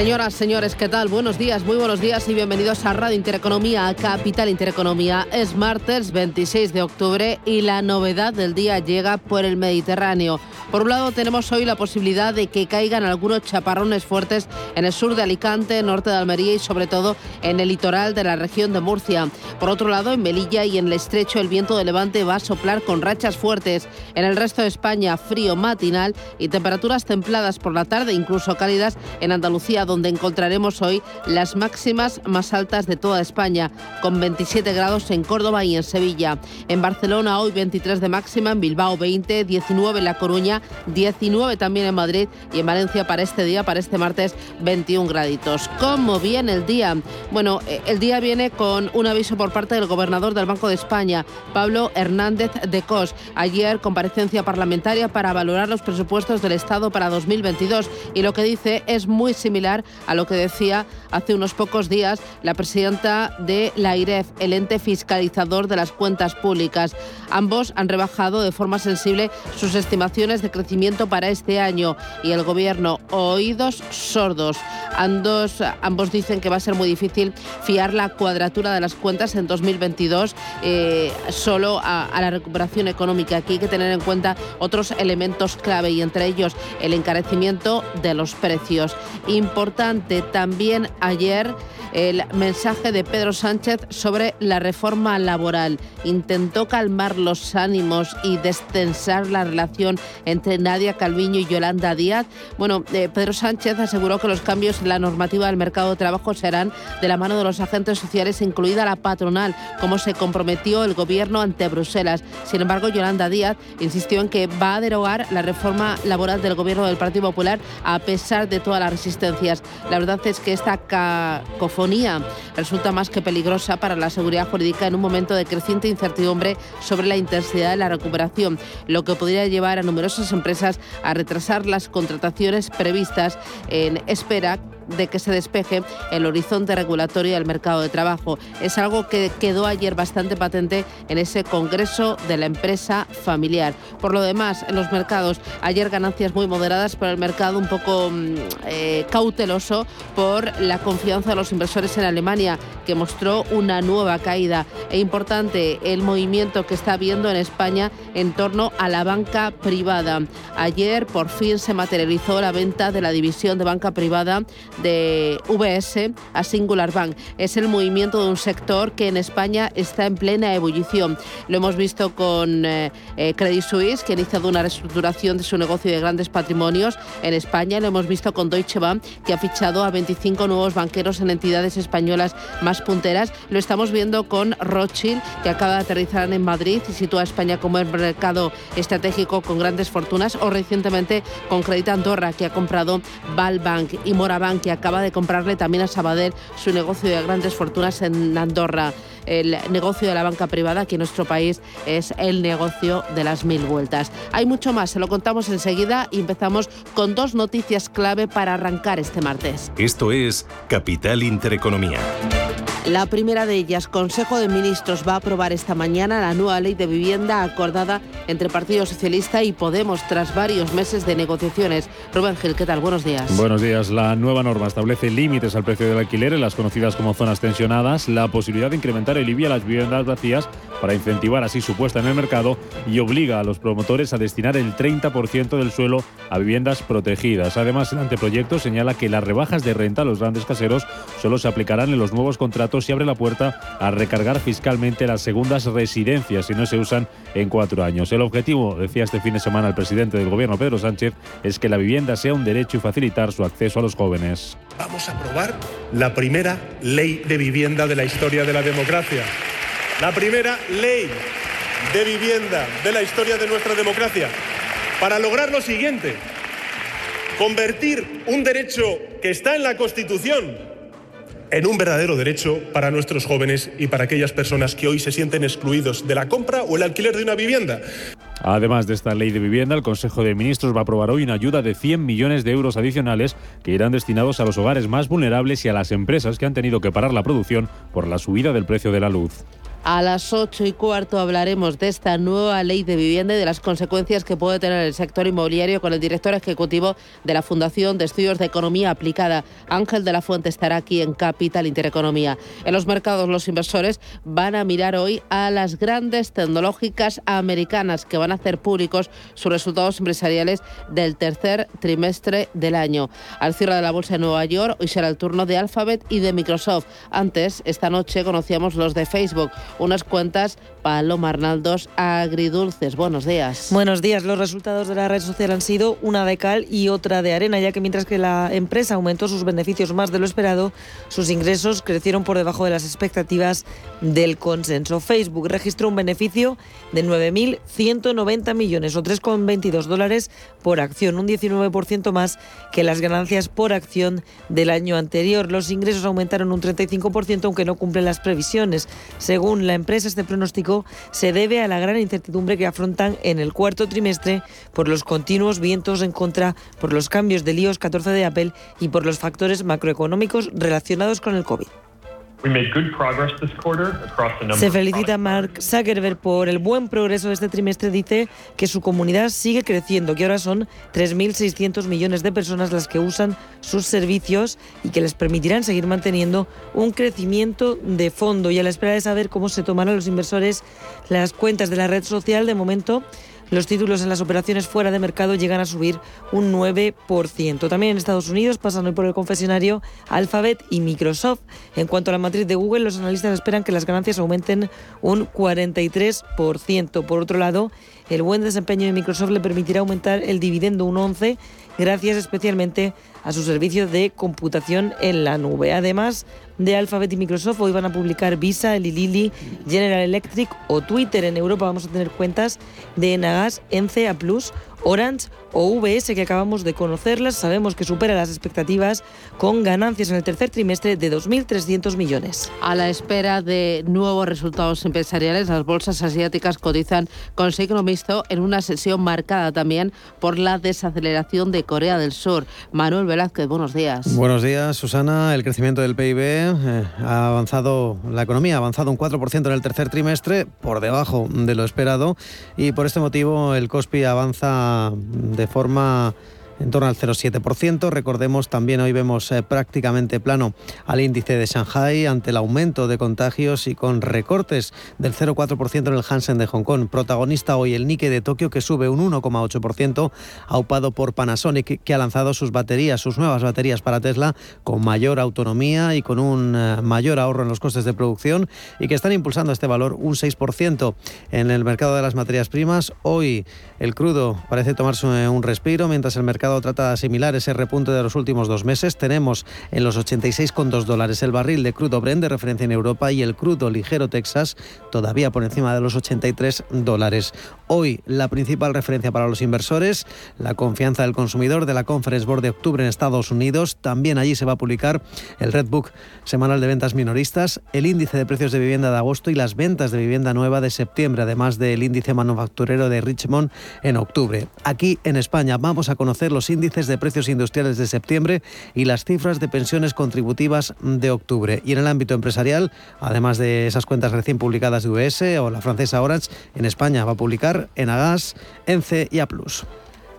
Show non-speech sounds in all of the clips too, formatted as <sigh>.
Señoras, señores, ¿qué tal? Buenos días, muy buenos días y bienvenidos a Radio Intereconomía, a Capital Intereconomía. Es martes 26 de octubre y la novedad del día llega por el Mediterráneo. Por un lado, tenemos hoy la posibilidad de que caigan algunos chaparrones fuertes en el sur de Alicante, norte de Almería y sobre todo en el litoral de la región de Murcia. Por otro lado, en Melilla y en el estrecho, el viento de levante va a soplar con rachas fuertes. En el resto de España, frío matinal y temperaturas templadas por la tarde, incluso cálidas en Andalucía donde encontraremos hoy las máximas más altas de toda España, con 27 grados en Córdoba y en Sevilla. En Barcelona hoy 23 de máxima, en Bilbao 20, 19 en La Coruña, 19 también en Madrid y en Valencia para este día, para este martes, 21 graditos. ¿Cómo viene el día? Bueno, eh, el día viene con un aviso por parte del gobernador del Banco de España, Pablo Hernández de Cos. Ayer comparecencia parlamentaria para valorar los presupuestos del Estado para 2022 y lo que dice es muy similar a lo que decía hace unos pocos días la presidenta de la IREF, el ente fiscalizador de las cuentas públicas. Ambos han rebajado de forma sensible sus estimaciones de crecimiento para este año y el gobierno oídos sordos. Ambos, dicen que va a ser muy difícil fiar la cuadratura de las cuentas en 2022 eh, solo a, a la recuperación económica. Aquí hay que tener en cuenta otros elementos clave y entre ellos el encarecimiento de los precios. Importante también ayer el mensaje de Pedro Sánchez sobre la reforma laboral. Intentó calmar los ánimos y destensar la relación entre Nadia Calviño y Yolanda Díaz. Bueno, eh, Pedro Sánchez aseguró que los cambios en la normativa del mercado de trabajo serán de la mano de los agentes sociales, incluida la patronal, como se comprometió el gobierno ante Bruselas. Sin embargo, Yolanda Díaz insistió en que va a derogar la reforma laboral del gobierno del Partido Popular a pesar de todas las resistencias. La verdad es que esta cacofonía resulta más que peligrosa para la seguridad jurídica en un momento de creciente incertidumbre sobre la intensidad de la recuperación, lo que podría llevar a numerosas empresas a retrasar las contrataciones previstas en espera de que se despeje el horizonte regulatorio del mercado de trabajo. Es algo que quedó ayer bastante patente en ese Congreso de la Empresa Familiar. Por lo demás, en los mercados, ayer ganancias muy moderadas, pero el mercado un poco mm, eh, cauteloso por la confianza de los inversores en Alemania, que mostró una nueva caída. E importante el movimiento que está habiendo en España en torno a la banca privada. Ayer por fin se materializó la venta de la división de banca privada de VS a Singular Bank. Es el movimiento de un sector que en España está en plena ebullición. Lo hemos visto con eh, eh, Credit Suisse, que ha iniciado una reestructuración de su negocio de grandes patrimonios en España. Lo hemos visto con Deutsche Bank, que ha fichado a 25 nuevos banqueros en entidades españolas más punteras. Lo estamos viendo con Rothschild, que acaba de aterrizar en Madrid y sitúa a España como el mercado estratégico con grandes fortunas. O recientemente con Credit Andorra, que ha comprado Valbank y Morabank, acaba de comprarle también a Sabadell su negocio de grandes fortunas en Andorra. El negocio de la banca privada aquí en nuestro país es el negocio de las mil vueltas. Hay mucho más, se lo contamos enseguida y empezamos con dos noticias clave para arrancar este martes. Esto es Capital Intereconomía. La primera de ellas, Consejo de Ministros va a aprobar esta mañana la nueva ley de vivienda acordada entre Partido Socialista y Podemos tras varios meses de negociaciones. Rubén Gil, ¿qué tal? Buenos días. Buenos días. La nueva norma establece límites al precio del alquiler en las conocidas como zonas tensionadas, la posibilidad de incrementar el IBI a las viviendas vacías para incentivar así su puesta en el mercado y obliga a los promotores a destinar el 30% del suelo a viviendas protegidas. Además, el anteproyecto señala que las rebajas de renta a los grandes caseros solo se aplicarán en los nuevos contratos y abre la puerta a recargar fiscalmente las segundas residencias si no se usan en cuatro años. El objetivo, decía este fin de semana el presidente del gobierno, Pedro Sánchez, es que la vivienda sea un derecho y facilitar su acceso a los jóvenes. Vamos a aprobar la primera ley de vivienda de la historia de la democracia. La primera ley de vivienda de la historia de nuestra democracia. Para lograr lo siguiente, convertir un derecho que está en la Constitución en un verdadero derecho para nuestros jóvenes y para aquellas personas que hoy se sienten excluidos de la compra o el alquiler de una vivienda. Además de esta ley de vivienda, el Consejo de Ministros va a aprobar hoy una ayuda de 100 millones de euros adicionales que irán destinados a los hogares más vulnerables y a las empresas que han tenido que parar la producción por la subida del precio de la luz. A las ocho y cuarto hablaremos de esta nueva ley de vivienda y de las consecuencias que puede tener el sector inmobiliario con el director ejecutivo de la Fundación de Estudios de Economía Aplicada. Ángel de la Fuente estará aquí en Capital Intereconomía. En los mercados los inversores van a mirar hoy a las grandes tecnológicas americanas que van a hacer públicos sus resultados empresariales del tercer trimestre del año. Al cierre de la bolsa de Nueva York hoy será el turno de Alphabet y de Microsoft. Antes, esta noche conocíamos los de Facebook unas cuentas Paloma Arnaldos agridulces. Buenos días. Buenos días. Los resultados de la red social han sido una de cal y otra de arena, ya que mientras que la empresa aumentó sus beneficios más de lo esperado, sus ingresos crecieron por debajo de las expectativas del consenso. Facebook registró un beneficio de 9.190 millones o 3,22 dólares por acción, un 19% más que las ganancias por acción del año anterior. Los ingresos aumentaron un 35%, aunque no cumplen las previsiones. Según la empresa, este pronóstico se debe a la gran incertidumbre que afrontan en el cuarto trimestre por los continuos vientos en contra, por los cambios del iOS 14 de Apple y por los factores macroeconómicos relacionados con el COVID. Se felicita Mark Zuckerberg por el buen progreso de este trimestre. Dice que su comunidad sigue creciendo, que ahora son 3.600 millones de personas las que usan sus servicios y que les permitirán seguir manteniendo un crecimiento de fondo. Y a la espera de saber cómo se tomarán los inversores las cuentas de la red social, de momento los títulos en las operaciones fuera de mercado llegan a subir un 9%. También en Estados Unidos pasan hoy por el confesionario Alphabet y Microsoft. En cuanto a la matriz de Google, los analistas esperan que las ganancias aumenten un 43%. Por otro lado, el buen desempeño de Microsoft le permitirá aumentar el dividendo un 11%, gracias especialmente a su servicio de computación en la nube. Además de Alphabet y Microsoft, hoy van a publicar Visa, Eli Lilly, General Electric o Twitter. En Europa vamos a tener cuentas de Enagas, NCA Plus Orange o VS que acabamos de conocerlas, sabemos que supera las expectativas con ganancias en el tercer trimestre de 2.300 millones. A la espera de nuevos resultados empresariales, las bolsas asiáticas cotizan con signo mixto en una sesión marcada también por la desaceleración de Corea del Sur. Manuel Velázquez, buenos días. Buenos días, Susana. El crecimiento del PIB eh, ha avanzado, la economía ha avanzado un 4% en el tercer trimestre, por debajo de lo esperado, y por este motivo el COSPI avanza de forma en torno al 0,7%. Recordemos, también hoy vemos eh, prácticamente plano al índice de Shanghai ante el aumento de contagios y con recortes del 0,4% en el Hansen de Hong Kong. Protagonista hoy el Nikkei de Tokio que sube un 1,8%, aupado por Panasonic que ha lanzado sus baterías, sus nuevas baterías para Tesla con mayor autonomía y con un eh, mayor ahorro en los costes de producción y que están impulsando este valor un 6% en el mercado de las materias primas. Hoy el crudo parece tomarse un respiro mientras el mercado trata de ese repunte de los últimos dos meses. Tenemos en los 86,2 dólares el barril de crudo Brent de referencia en Europa y el crudo ligero Texas todavía por encima de los 83 dólares. Hoy la principal referencia para los inversores, la confianza del consumidor de la Conference Board de octubre en Estados Unidos. También allí se va a publicar el Red Book semanal de ventas minoristas, el índice de precios de vivienda de agosto y las ventas de vivienda nueva de septiembre, además del índice manufacturero de Richmond en octubre. Aquí en España vamos a conocer los índices de precios industriales de septiembre y las cifras de pensiones contributivas de octubre. Y en el ámbito empresarial, además de esas cuentas recién publicadas de US o la francesa Orange, en España va a publicar Enagas, ENCE y A+.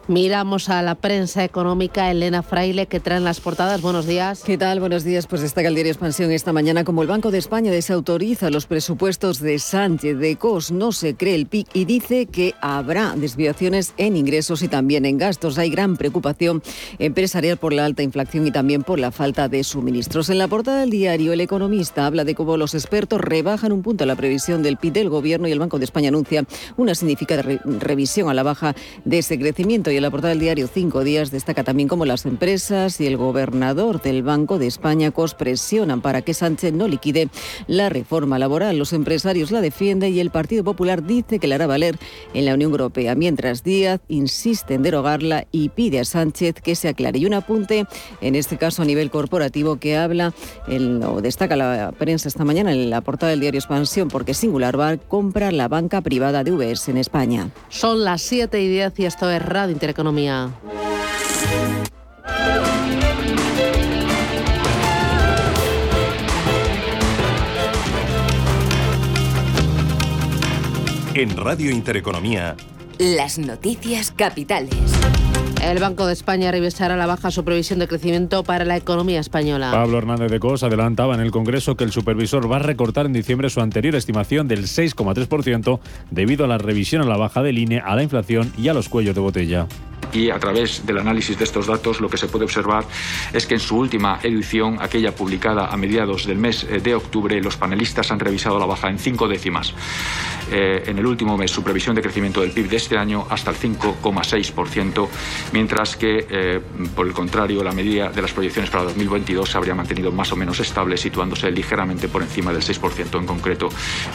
Miramos a la prensa económica, Elena Fraile, que traen las portadas. Buenos días. ¿Qué tal? Buenos días. Pues destaca el diario Expansión esta mañana como el Banco de España desautoriza los presupuestos de Sánchez de COS. No se cree el PIC y dice que habrá desviaciones en ingresos y también en gastos. Hay gran preocupación empresarial por la alta inflación y también por la falta de suministros. En la portada del diario, el economista habla de cómo los expertos rebajan un punto la previsión del PIB del gobierno y el Banco de España anuncia una significativa revisión a la baja de ese crecimiento Y en la portada del diario Cinco Días destaca también cómo las empresas y el gobernador del Banco de España COS presionan para que Sánchez no liquide la reforma laboral. Los empresarios la defienden y el Partido Popular dice que la hará valer en la Unión Europea, mientras Díaz insiste en derogarla y pide a Sánchez que se aclare. Y un apunte, en este caso a nivel corporativo, que habla, el, o destaca la prensa esta mañana en la portada del diario Expansión, porque Singular Bar compra la banca privada de UBS en España. Son las 7 y 10 y esto es Radio Intereconomía. En Radio Intereconomía, Las noticias capitales. El Banco de España revisará la baja su previsión de crecimiento para la economía española. Pablo Hernández de Cos adelantaba en el Congreso que el supervisor va a recortar en diciembre su anterior estimación del 6,3% debido a la revisión a la baja del INE, a la inflación y a los cuellos de botella y a través del análisis de estos datos lo que se puede observar es que en su última edición, aquella publicada a mediados del mes eh, de octubre, los panelistas han revisado la baja en cinco décimas. Eh, en el último mes su previsión de crecimiento del PIB de este año hasta el 5,6%, mientras que, eh, por el contrario, la medida de las proyecciones para 2022 se habría mantenido más o menos estable, situándose ligeramente por encima del 6%, en concreto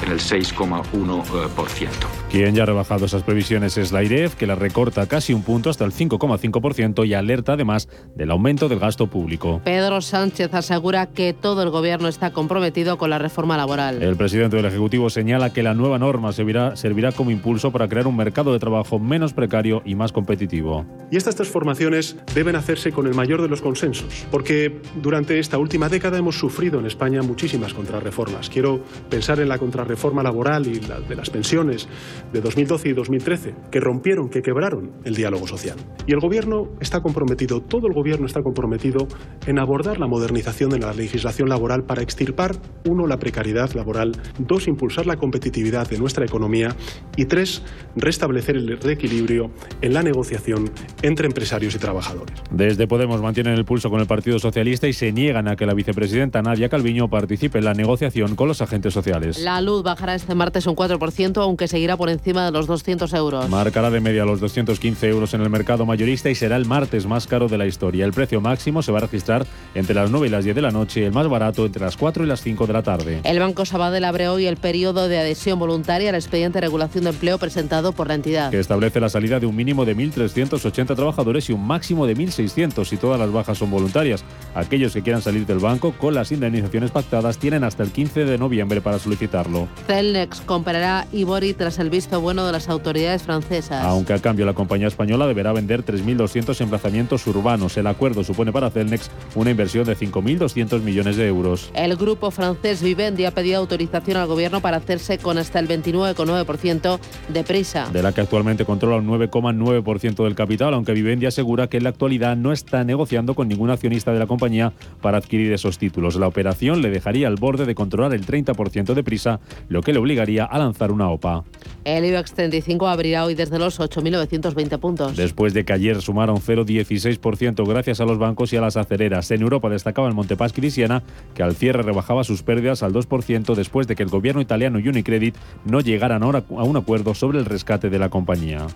en el 6,1%. Quien ya ha rebajado esas previsiones es la IREF, que la recorta casi un punto hasta el 5,5% y alerta además del aumento del gasto público. Pedro Sánchez asegura que todo el gobierno está comprometido con la reforma laboral. El presidente del Ejecutivo señala que la nueva norma servirá, servirá como impulso para crear un mercado de trabajo menos precario y más competitivo. Y estas transformaciones deben hacerse con el mayor de los consensos, porque durante esta última década hemos sufrido en España muchísimas contrarreformas. Quiero pensar en la contrarreforma laboral y la de las pensiones de 2012 y 2013, que rompieron, que quebraron el diálogo social. Y el Gobierno está comprometido, todo el Gobierno está comprometido en abordar la modernización de la legislación laboral para extirpar, uno, la precariedad laboral, dos, impulsar la competitividad de nuestra economía y tres, restablecer el reequilibrio en la negociación entre empresarios y trabajadores. Desde Podemos mantienen el pulso con el Partido Socialista y se niegan a que la vicepresidenta Nadia Calviño participe en la negociación con los agentes sociales. La luz bajará este martes un 4%, aunque seguirá por encima de los 200 euros. Marcará de media los 215 euros en el mercado mayorista y será el martes más caro de la historia. El precio máximo se va a registrar entre las 9 y las 10 de la noche el más barato entre las 4 y las 5 de la tarde. El Banco Sabadell abre hoy el periodo de adhesión voluntaria al expediente de regulación de empleo presentado por la entidad. Que establece la salida de un mínimo de 1.380 trabajadores y un máximo de 1.600 si todas las bajas son voluntarias. Aquellos que quieran salir del banco con las indemnizaciones pactadas tienen hasta el 15 de noviembre para solicitarlo. Celnex comprará Ibori tras el visto bueno de las autoridades francesas. Aunque a cambio la compañía española deberá vender 3.200 emplazamientos urbanos. El acuerdo supone para Celnex una inversión de 5.200 millones de euros. El grupo francés Vivendi ha pedido autorización al gobierno para hacerse con hasta el 29,9% de prisa. De la que actualmente controla un 9,9% del capital, aunque Vivendi asegura que en la actualidad no está negociando con ningún accionista de la compañía para adquirir esos títulos. La operación le dejaría al borde de controlar el 30% de prisa, lo que le obligaría a lanzar una OPA. El IBEX 35 abrirá hoy desde los 8.920 puntos. Después de que ayer sumaron 0,16% gracias a los bancos y a las acereras. En Europa destacaba el Montepaschi y Siena, que al cierre rebajaba sus pérdidas al 2% después de que el gobierno italiano y Unicredit no llegaran ahora a un acuerdo sobre el rescate de la compañía.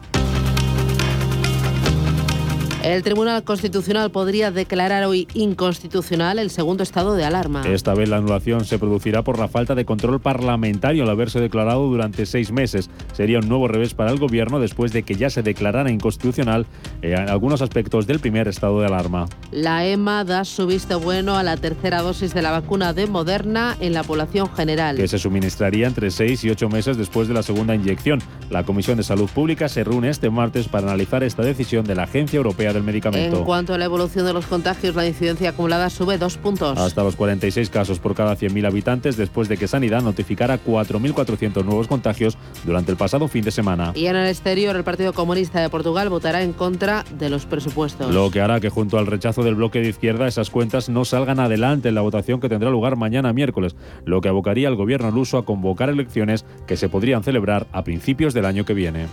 El Tribunal Constitucional podría declarar hoy inconstitucional el segundo estado de alarma. Esta vez la anulación se producirá por la falta de control parlamentario al haberse declarado durante seis meses. Sería un nuevo revés para el Gobierno después de que ya se declarara inconstitucional en algunos aspectos del primer estado de alarma. La EMA da su visto bueno a la tercera dosis de la vacuna de Moderna en la población general. Que se suministraría entre seis y ocho meses después de la segunda inyección. La Comisión de Salud Pública se reúne este martes para analizar esta decisión de la Agencia Europea del Medicamento. En cuanto a la evolución de los contagios, la incidencia acumulada sube dos puntos. Hasta los 46 casos por cada 100.000 habitantes después de que Sanidad notificara 4.400 nuevos contagios durante el pasado fin de semana. Y en el exterior, el Partido Comunista de Portugal votará en contra de los presupuestos. Lo que hará que junto al rechazo del bloque de izquierda esas cuentas no salgan adelante en la votación que tendrá lugar mañana miércoles, lo que abocaría al gobierno luso a convocar elecciones que se podrían celebrar a principios del año que viene.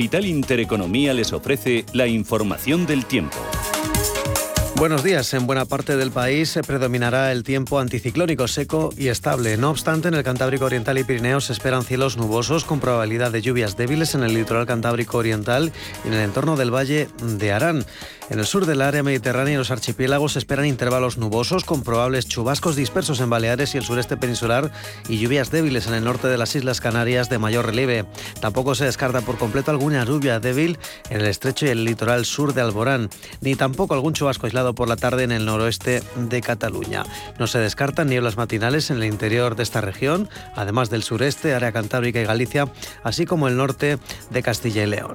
Capital Intereconomía les ofrece la información del tiempo. Buenos días. En buena parte del país predominará el tiempo anticiclónico seco y estable. No obstante, en el Cantábrico Oriental y Pirineos se esperan cielos nubosos con probabilidad de lluvias débiles en el litoral Cantábrico Oriental y en el entorno del Valle de Arán. En el sur del área mediterránea y los archipiélagos esperan intervalos nubosos con probables chubascos dispersos en Baleares y el sureste peninsular y lluvias débiles en el norte de las Islas Canarias de mayor relieve. Tampoco se descarta por completo alguna lluvia débil en el estrecho y el litoral sur de Alborán, ni tampoco algún chubasco aislado por la tarde en el noroeste de Cataluña. No se descartan nieblas matinales en el interior de esta región, además del sureste, área cantábrica y Galicia, así como el norte de Castilla y León.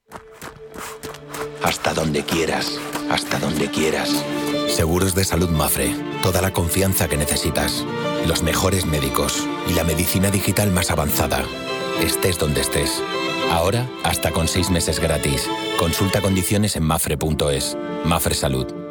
Hasta donde quieras, hasta donde quieras. Seguros de salud Mafre. Toda la confianza que necesitas. Los mejores médicos y la medicina digital más avanzada. Estés donde estés. Ahora, hasta con seis meses gratis. Consulta condiciones en mafre.es. Mafre Salud.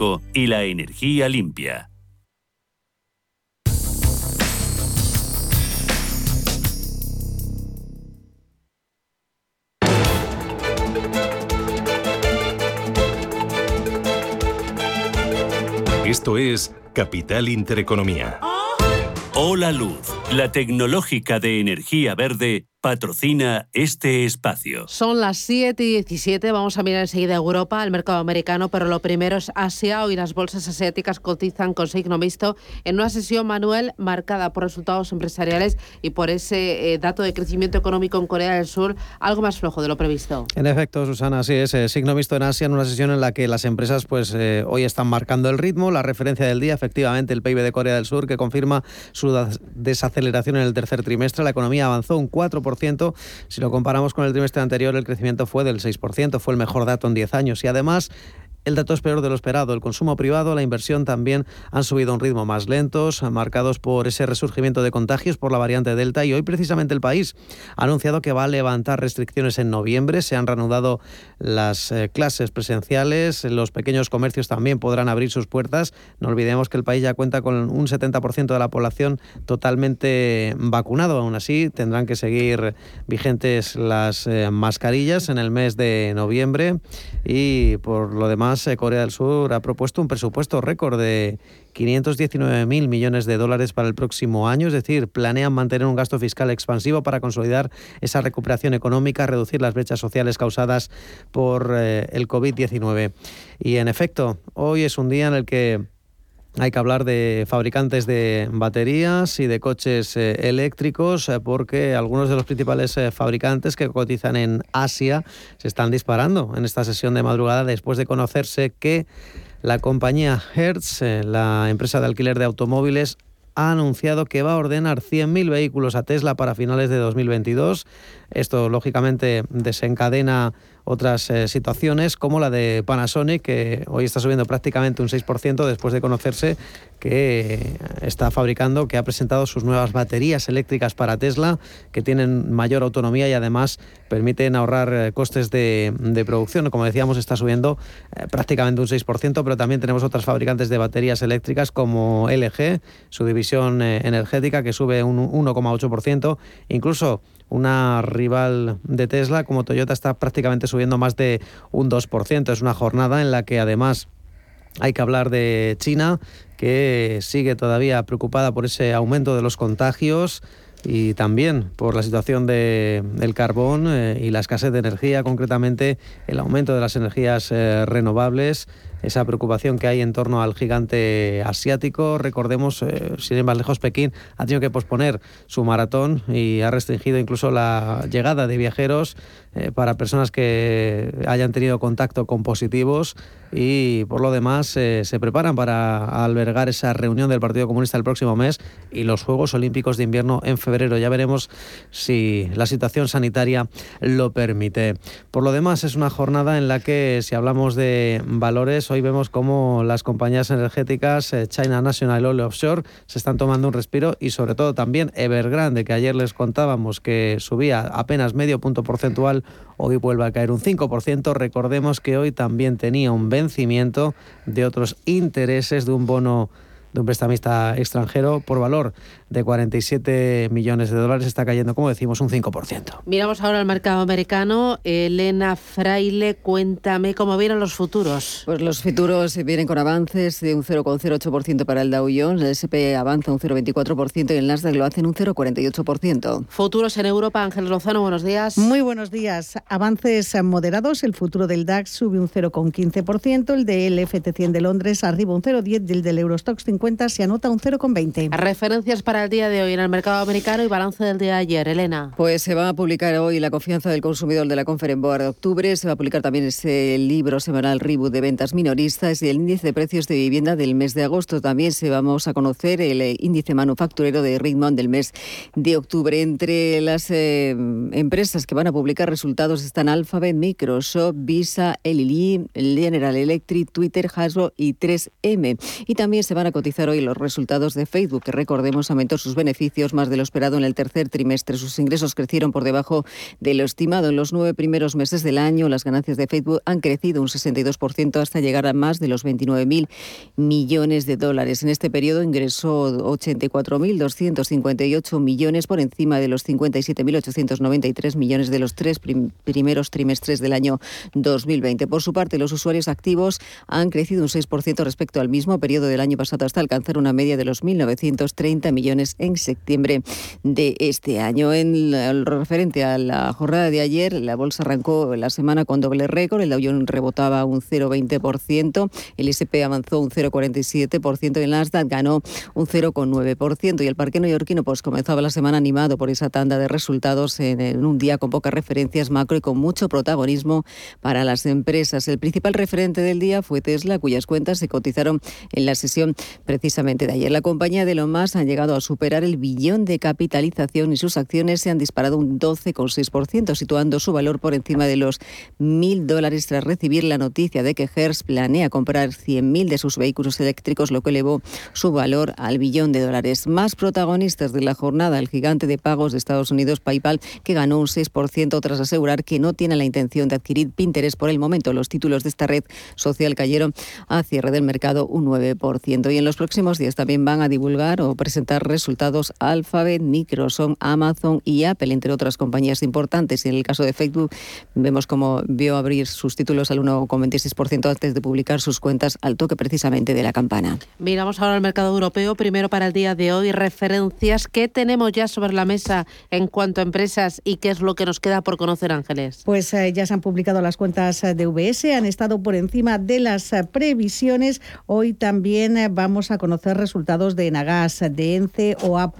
y la energía limpia. Esto es Capital Intereconomía. Hola Luz, la tecnológica de energía verde patrocina este espacio. Son las 7 y 17. Vamos a mirar enseguida Europa, el mercado americano, pero lo primero es Asia. Hoy las bolsas asiáticas cotizan con signo mixto en una sesión manual marcada por resultados empresariales y por ese eh, dato de crecimiento económico en Corea del Sur, algo más flojo de lo previsto. En efecto, Susana, así es. Eh, signo mixto en Asia en una sesión en la que las empresas pues eh, hoy están marcando el ritmo. La referencia del día, efectivamente, el PIB de Corea del Sur, que confirma su desaceleración en el tercer trimestre. La economía avanzó un 4% si lo comparamos con el trimestre anterior, el crecimiento fue del 6%, fue el mejor dato en 10 años. Y además, el dato es peor de lo esperado. El consumo privado, la inversión también han subido a un ritmo más lentos, marcados por ese resurgimiento de contagios por la variante Delta. Y hoy precisamente el país ha anunciado que va a levantar restricciones en noviembre. Se han reanudado las eh, clases presenciales. Los pequeños comercios también podrán abrir sus puertas. No olvidemos que el país ya cuenta con un 70% de la población totalmente vacunado. Aún así, tendrán que seguir vigentes las eh, mascarillas en el mes de noviembre. Y por lo demás, eh, Corea del Sur ha propuesto un presupuesto récord de 519.000 millones de dólares para el próximo año, es decir, planean mantener un gasto fiscal expansivo para consolidar esa recuperación económica, reducir las brechas sociales causadas por eh, el COVID-19. Y en efecto, hoy es un día en el que hay que hablar de fabricantes de baterías y de coches eh, eléctricos eh, porque algunos de los principales eh, fabricantes que cotizan en Asia se están disparando en esta sesión de madrugada después de conocerse que la compañía Hertz, la empresa de alquiler de automóviles, ha anunciado que va a ordenar 100.000 vehículos a Tesla para finales de 2022. Esto, lógicamente, desencadena otras eh, situaciones como la de Panasonic, que hoy está subiendo prácticamente un 6% después de conocerse que está fabricando, que ha presentado sus nuevas baterías eléctricas para Tesla, que tienen mayor autonomía y además permiten ahorrar eh, costes de, producción. Como decíamos, está subiendo eh, prácticamente un 6%, pero también tenemos otras fabricantes de baterías eléctricas como LG, su división energética, que sube un 1,8%, incluso una rival de Tesla como Toyota está prácticamente subiendo más de un 2%. Es una jornada en la que además hay que hablar de China, que sigue todavía preocupada por ese aumento de los contagios y también por la situación de, del carbón eh, y la escasez de energía, concretamente el aumento de las energías eh, renovables esa preocupación que hay en torno al gigante asiático. Recordemos, eh, sin ir más lejos, Pekín ha tenido que posponer su maratón y ha restringido incluso la llegada de viajeros eh, para personas que hayan tenido contacto con positivos y por lo demás eh, se preparan para albergar esa reunión del Partido Comunista el próximo mes y los Juegos Olímpicos de Invierno en febrero. Ya veremos si la situación sanitaria lo permite. Por lo demás es una jornada en la que si hablamos de valores hoy vemos cómo las compañías energéticas eh, China National Oil Offshore se están tomando un respiro y sobre todo también Evergrande que ayer les contábamos que subía apenas medio punto porcentual hoy vuelve a caer un 5%. Recordemos que hoy también tenía un vencimiento de otros intereses de un bono de un prestamista extranjero por valor de 47 millones de dólares está cayendo, como decimos, un 5%. Miramos ahora al mercado americano. Elena Fraile, cuéntame cómo vienen los futuros. Pues los futuros vienen con avances de un 0,08% para el Dow Jones, el SP avanza un 0,24% y el Nasdaq lo hacen un 0,48%. Futuros en Europa, Ángel Lozano, buenos días. Muy buenos días. Avances moderados, el futuro del DAX sube un 0,15%, el del FT100 de Londres arriba un 0,10% y el del Eurostox 50 se anota un 0,20%. Referencias para el día de hoy en el mercado americano y balance del día de ayer. Elena. Pues se va a publicar hoy la confianza del consumidor de la Conference Board de octubre. Se va a publicar también ese libro semanal Reboot de ventas minoristas y el índice de precios de vivienda del mes de agosto. También se vamos a conocer el eh, índice manufacturero de Ritmond del mes de octubre. Entre las eh, empresas que van a publicar resultados están Alphabet, Microsoft, Visa, Eli General Electric, Twitter, Hasbro y 3M. Y también se van a cotizar hoy los resultados de Facebook, que recordemos aumentó sus beneficios más de lo esperado en el tercer trimestre. Sus ingresos crecieron por debajo de lo estimado. En los nueve primeros meses del año, las ganancias de Facebook han crecido un 62% hasta llegar a más de los 29.000 millones de dólares. En este periodo ingresó 84.258 millones por encima de los 57.893 millones de los tres primeros trimestres del año 2020. Por su parte, los usuarios activos han crecido un 6% respecto al mismo periodo del año pasado hasta alcanzar una media de los 1.930 millones en septiembre de este año. En lo referente a la jornada de ayer, la bolsa arrancó la semana con doble récord, el Dow Jones rebotaba un 0,20%, el S&P avanzó un 0,47% y el Nasdaq ganó un 0,9%. Y el parque neoyorquino pues comenzaba la semana animado por esa tanda de resultados en, un día con pocas referencias macro y con mucho protagonismo para las empresas. El principal referente del día fue Tesla, cuyas cuentas se cotizaron en la sesión precisamente de ayer. La compañía de Elon Musk ha llegado a superar el billón de capitalización y sus acciones se han disparado un 12,6%, situando su valor por encima de los mil dólares tras recibir la noticia de que Hertz planea comprar 100.000 de sus vehículos eléctricos, lo que elevó su valor al billón de dólares. Más protagonistas de la jornada, el gigante de pagos de Estados Unidos, PayPal, que ganó un 6% tras asegurar que no tiene la intención de adquirir Pinterest por el momento. Los títulos de esta red social cayeron a cierre del mercado un 9%. Y en los próximos días también van a divulgar o presentar resultados Alphabet, Microsoft, Amazon y Apple, entre otras compañías importantes. En el caso de Facebook, vemos cómo vio abrir sus títulos al 1,26% antes de publicar sus cuentas al toque precisamente de la campana. Miramos ahora al mercado europeo, primero para el día de hoy, referencias que tenemos ya sobre la mesa en cuanto a empresas y qué es lo que nos queda por conocer, Ángeles. Pues eh, ya se han publicado las cuentas de VS, han estado por encima de las eh, previsiones. Hoy también eh, vamos vamos a conocer resultados de Enagas, de ENCE o A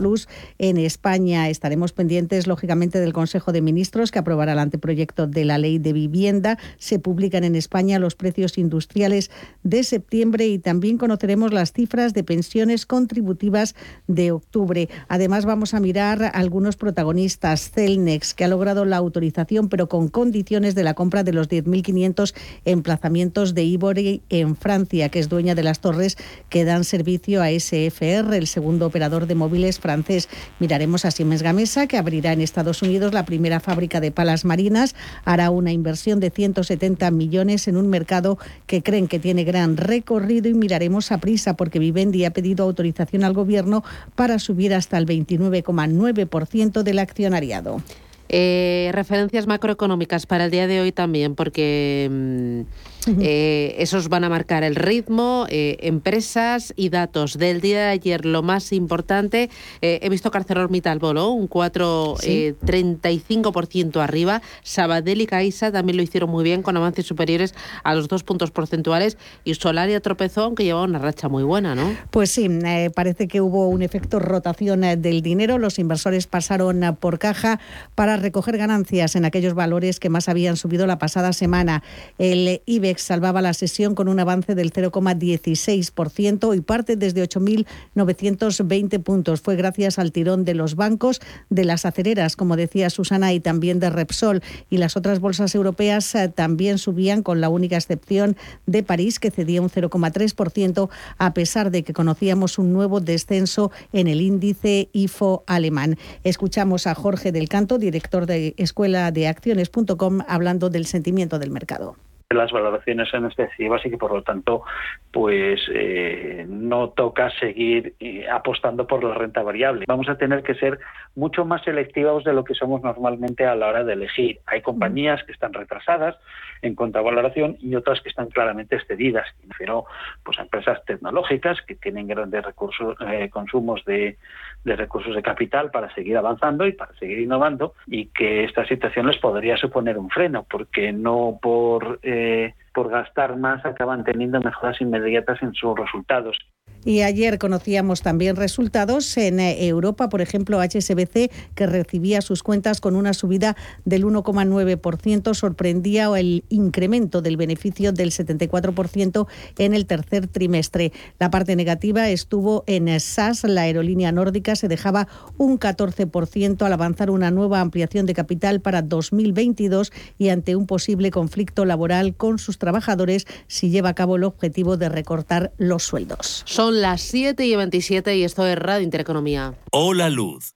en España. Estaremos pendientes, lógicamente, del Consejo de Ministros que aprobará el anteproyecto de la ley de vivienda. Se publican en España los precios industriales de septiembre y también conoceremos las cifras de pensiones contributivas de octubre. Además, vamos a mirar algunos protagonistas. Celnex, que ha logrado la autorización, pero con condiciones de la compra de los 10.500 emplazamientos de Ivory en Francia, que es dueña de las torres que dan servicio a SFR, el segundo operador de móviles francés. Miraremos a Siemens Gamesa, que abrirá en Estados Unidos la primera fábrica de palas marinas, hará una inversión de 170 millones en un mercado que creen que tiene gran recorrido y miraremos a prisa porque Vivendi ha pedido autorización al gobierno para subir hasta el 29,9% del accionariado. Eh, referencias macroeconómicas para el día de hoy también, porque mm, eh, esos van a marcar el ritmo, eh, empresas y datos del día de ayer. Lo más importante, he visto que ArcelorMittal voló un 4,35% arriba. Sabadell y Caixa también lo hicieron muy bien con avances superiores a los dos puntos porcentuales. Y Solaria tropezó, aunque llevaba una racha muy buena, ¿no? Pues sí, parece que hubo un efecto rotación del dinero. Los inversores pasaron por caja para recoger ganancias en aquellos valores que más habían subido la pasada semana. El Salvaba la sesión con un avance del 0,16% y parte desde 8.920 puntos. Fue gracias al tirón de los bancos, de las acereras, como decía Susana, y también de Repsol. Y las otras bolsas europeas eh, también subían, con la única excepción de París, que cedía un 0,3%, a pesar de que conocíamos un nuevo descenso en el índice IFO alemán. Escuchamos a Jorge del Canto, director de Escuela de Acciones.com, hablando del sentimiento del mercado las valoraciones son excesivas y que por lo tanto pues eh, no toca seguir eh, apostando por la renta variable. Vamos a tener que ser mucho más selectivos de lo que somos normalmente a la hora de elegir. Hay compañías que están retrasadas en contravaloración y otras que están claramente excedidas. Pero pues a empresas tecnológicas que tienen grandes recursos eh, consumos de, de recursos de capital para seguir avanzando y para seguir innovando y que esta situación les podría suponer un freno porque no por por gastar más acaban teniendo mejoras inmediatas en sus resultados. Y ayer conocíamos también resultados en eh, Europa, por ejemplo, HSBC, que recibía sus cuentas con una subida del 1,9%, sorprendía el incremento del beneficio del 74% en el tercer trimestre. La parte negativa estuvo en SAS, la aerolínea nórdica se dejaba un 14% al avanzar una nueva ampliación de capital para 2022 y ante un posible conflicto laboral con sus trabajadores si lleva a cabo el objetivo de recortar los sueldos. Las 7 y 27 y esto es Radio Intereconomía. Hola Luz,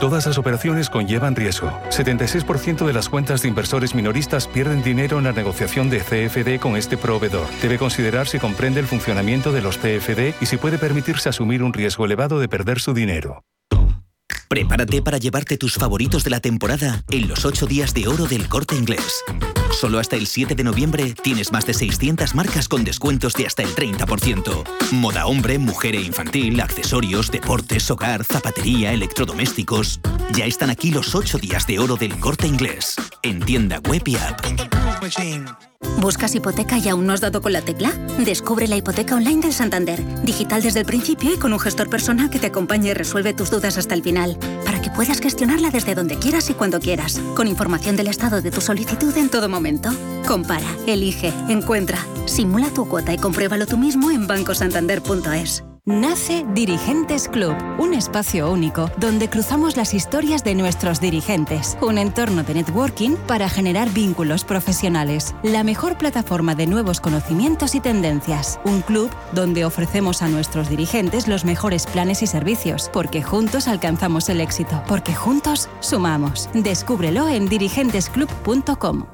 Todas las operaciones conllevan riesgo. 76% de las cuentas de inversores minoristas pierden dinero en la negociación de CFD con este proveedor. Debe considerar si comprende el funcionamiento de los CFD y si puede permitirse asumir un riesgo elevado de perder su dinero. Prepárate para llevarte tus favoritos de la temporada en los 8 días de oro del corte inglés. Solo hasta el 7 de noviembre tienes más de 600 marcas con descuentos de hasta el 30%. Moda hombre, mujer e infantil, accesorios, deportes, hogar, zapatería, electrodomésticos. Ya están aquí los 8 días de oro del corte inglés. En tienda web y app. ¿Buscas hipoteca y aún no has dado con la tecla? Descubre la hipoteca online del Santander, digital desde el principio y con un gestor personal que te acompañe y resuelve tus dudas hasta el final, para que puedas gestionarla desde donde quieras y cuando quieras, con información del estado de tu solicitud en todo momento. Compara, elige, encuentra, simula tu cuota y compruébalo tú mismo en bancosantander.es. Nace Dirigentes Club, un espacio único donde cruzamos las historias de nuestros dirigentes, un entorno de networking para generar vínculos profesionales, la mejor plataforma de nuevos conocimientos y tendencias, un club donde ofrecemos a nuestros dirigentes los mejores planes y servicios, porque juntos alcanzamos el éxito, porque juntos sumamos. Descúbrelo en dirigentesclub.com.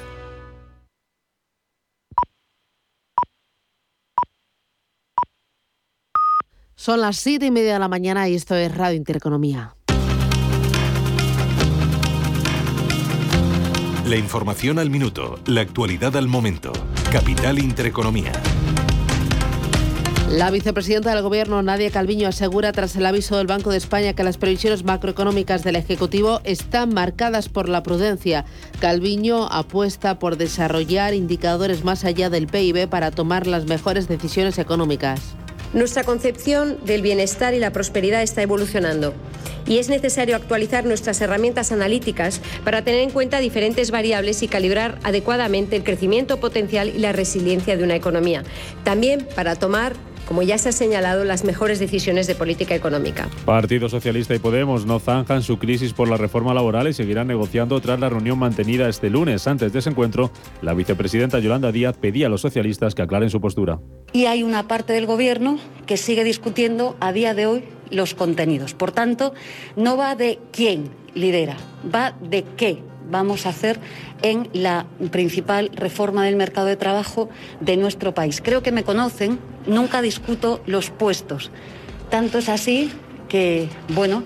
Son las siete y media de la mañana y esto es Radio Intereconomía. La información al minuto, la actualidad al momento. Capital Intereconomía. La vicepresidenta del Gobierno, Nadia Calviño, asegura tras el aviso del Banco de España que las previsiones macroeconómicas del Ejecutivo están marcadas por la prudencia. Calviño apuesta por desarrollar indicadores más allá del PIB para tomar las mejores decisiones económicas. Nuestra concepción del bienestar y la prosperidad está evolucionando y es necesario actualizar nuestras herramientas analíticas para tener en cuenta diferentes variables y calibrar adecuadamente el crecimiento potencial y la resiliencia de una economía. También para tomar como ya se ha señalado, las mejores decisiones de política económica. Partido Socialista y Podemos no zanjan su crisis por la reforma laboral y seguirán negociando tras la reunión mantenida este lunes. Antes de ese encuentro, la vicepresidenta Yolanda Díaz pedía a los socialistas que aclaren su postura. Y hay una parte del Gobierno que sigue discutiendo a día de hoy los contenidos. Por tanto, no va de quién lidera, va de qué vamos a hacer en la principal reforma del mercado de trabajo de nuestro país. Creo que me conocen, nunca discuto los puestos. Tanto es así que, bueno,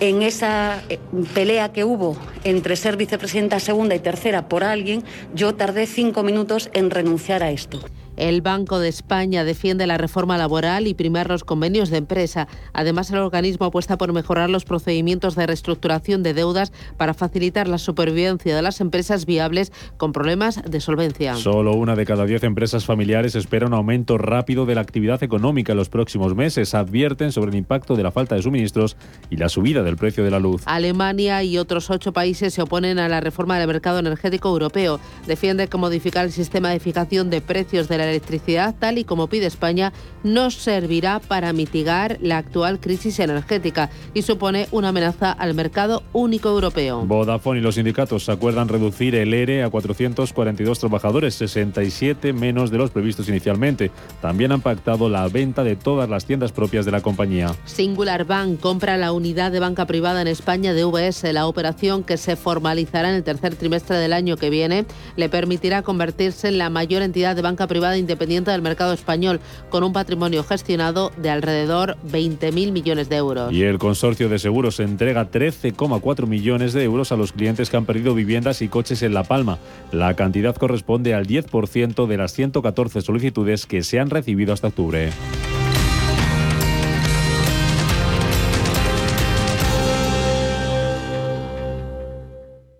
en esa eh, pelea que hubo entre ser vicepresidenta segunda y tercera por alguien, yo tardé cinco minutos en renunciar a esto. El Banco de España defiende la reforma laboral y primar los convenios de empresa. Además, el organismo apuesta por mejorar los procedimientos de reestructuración de deudas para facilitar la supervivencia de las empresas viables con problemas de solvencia. Solo una de cada diez empresas familiares espera un aumento rápido de la actividad económica en los próximos meses. Advierten sobre el impacto de la falta de suministros y la subida del precio de la luz. Alemania y otros ocho países se oponen a la reforma del mercado energético europeo. Defiende que modificar el sistema de fijación de precios de la electricidad, tal y como pide España, no servirá para mitigar la actual crisis energética y supone una amenaza al mercado único europeo. Vodafone y los sindicatos acuerdan reducir el ERE a 442 trabajadores, 67 menos de los previstos inicialmente. También han pactado la venta de todas las tiendas propias de la compañía. Singular Bank compra la unidad de banca privada en España de VS. La operación que se formalizará en el tercer trimestre del año que viene le permitirá convertirse en la mayor entidad de banca privada independiente del mercado español, con un patrimonio gestionado de alrededor 20.000 millones de euros. Y el consorcio de seguros entrega 13,4 millones de euros a los clientes que han perdido viviendas y coches en La Palma. La cantidad corresponde al 10% de las 114 solicitudes que se han recibido hasta octubre.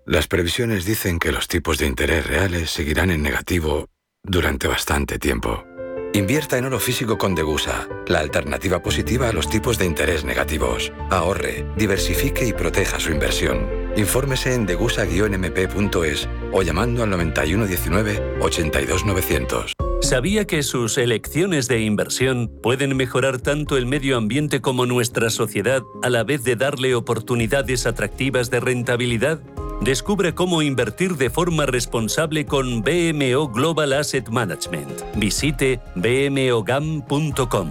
Las previsiones dicen que los tipos de interés reales seguirán en negativo durante bastante tiempo. Invierta en oro físico con Degusa, la alternativa positiva a los tipos de interés negativos. Ahorre, diversifique y proteja su inversión. Infórmese en degusa-mp.es o llamando al 9119 82900. ¿Sabía que sus elecciones de inversión pueden mejorar tanto el medio ambiente como nuestra sociedad a la vez de darle oportunidades atractivas de rentabilidad? Descubre cómo invertir de forma responsable con BMO Global Asset Management. Visite bmogam.com.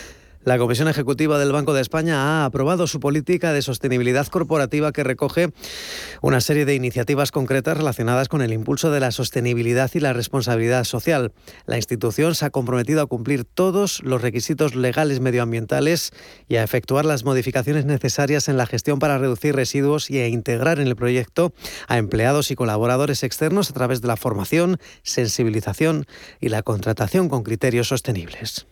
La Comisión Ejecutiva del Banco de España ha aprobado su política de sostenibilidad corporativa que recoge una serie de iniciativas concretas relacionadas con el impulso de la sostenibilidad y la responsabilidad social. La institución se ha comprometido a cumplir todos los requisitos legales medioambientales y a efectuar las modificaciones necesarias en la gestión para reducir residuos y a integrar en el proyecto a empleados y colaboradores externos a través de la formación, sensibilización y la contratación con criterios sostenibles.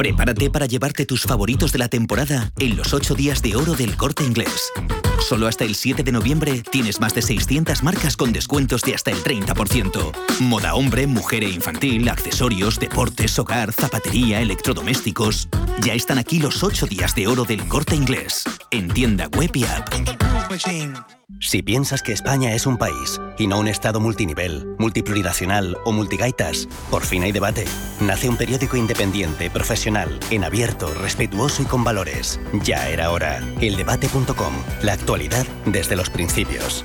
Prepárate para llevarte tus favoritos de la temporada en los 8 días de oro del corte inglés. Solo hasta el 7 de noviembre tienes más de 600 marcas con descuentos de hasta el 30%. Moda hombre, mujer e infantil, accesorios, deportes, hogar, zapatería, electrodomésticos. Ya están aquí los 8 días de oro del corte inglés. En tienda web. Si piensas que España es un país y no un Estado multinivel, multiplurinacional o multigaitas, por fin hay debate. Nace un periódico independiente, profesional, en abierto, respetuoso y con valores. Ya era hora. Eldebate.com. La actualidad desde los principios.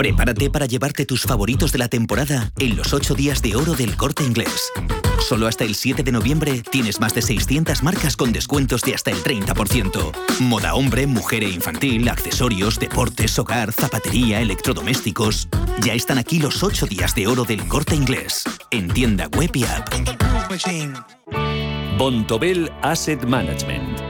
Prepárate para llevarte tus favoritos de la temporada en los 8 días de oro del corte inglés. Solo hasta el 7 de noviembre tienes más de 600 marcas con descuentos de hasta el 30%. Moda hombre, mujer e infantil, accesorios, deportes, hogar, zapatería, electrodomésticos. Ya están aquí los 8 días de oro del corte inglés. En tienda web y app. Bontobel Asset Management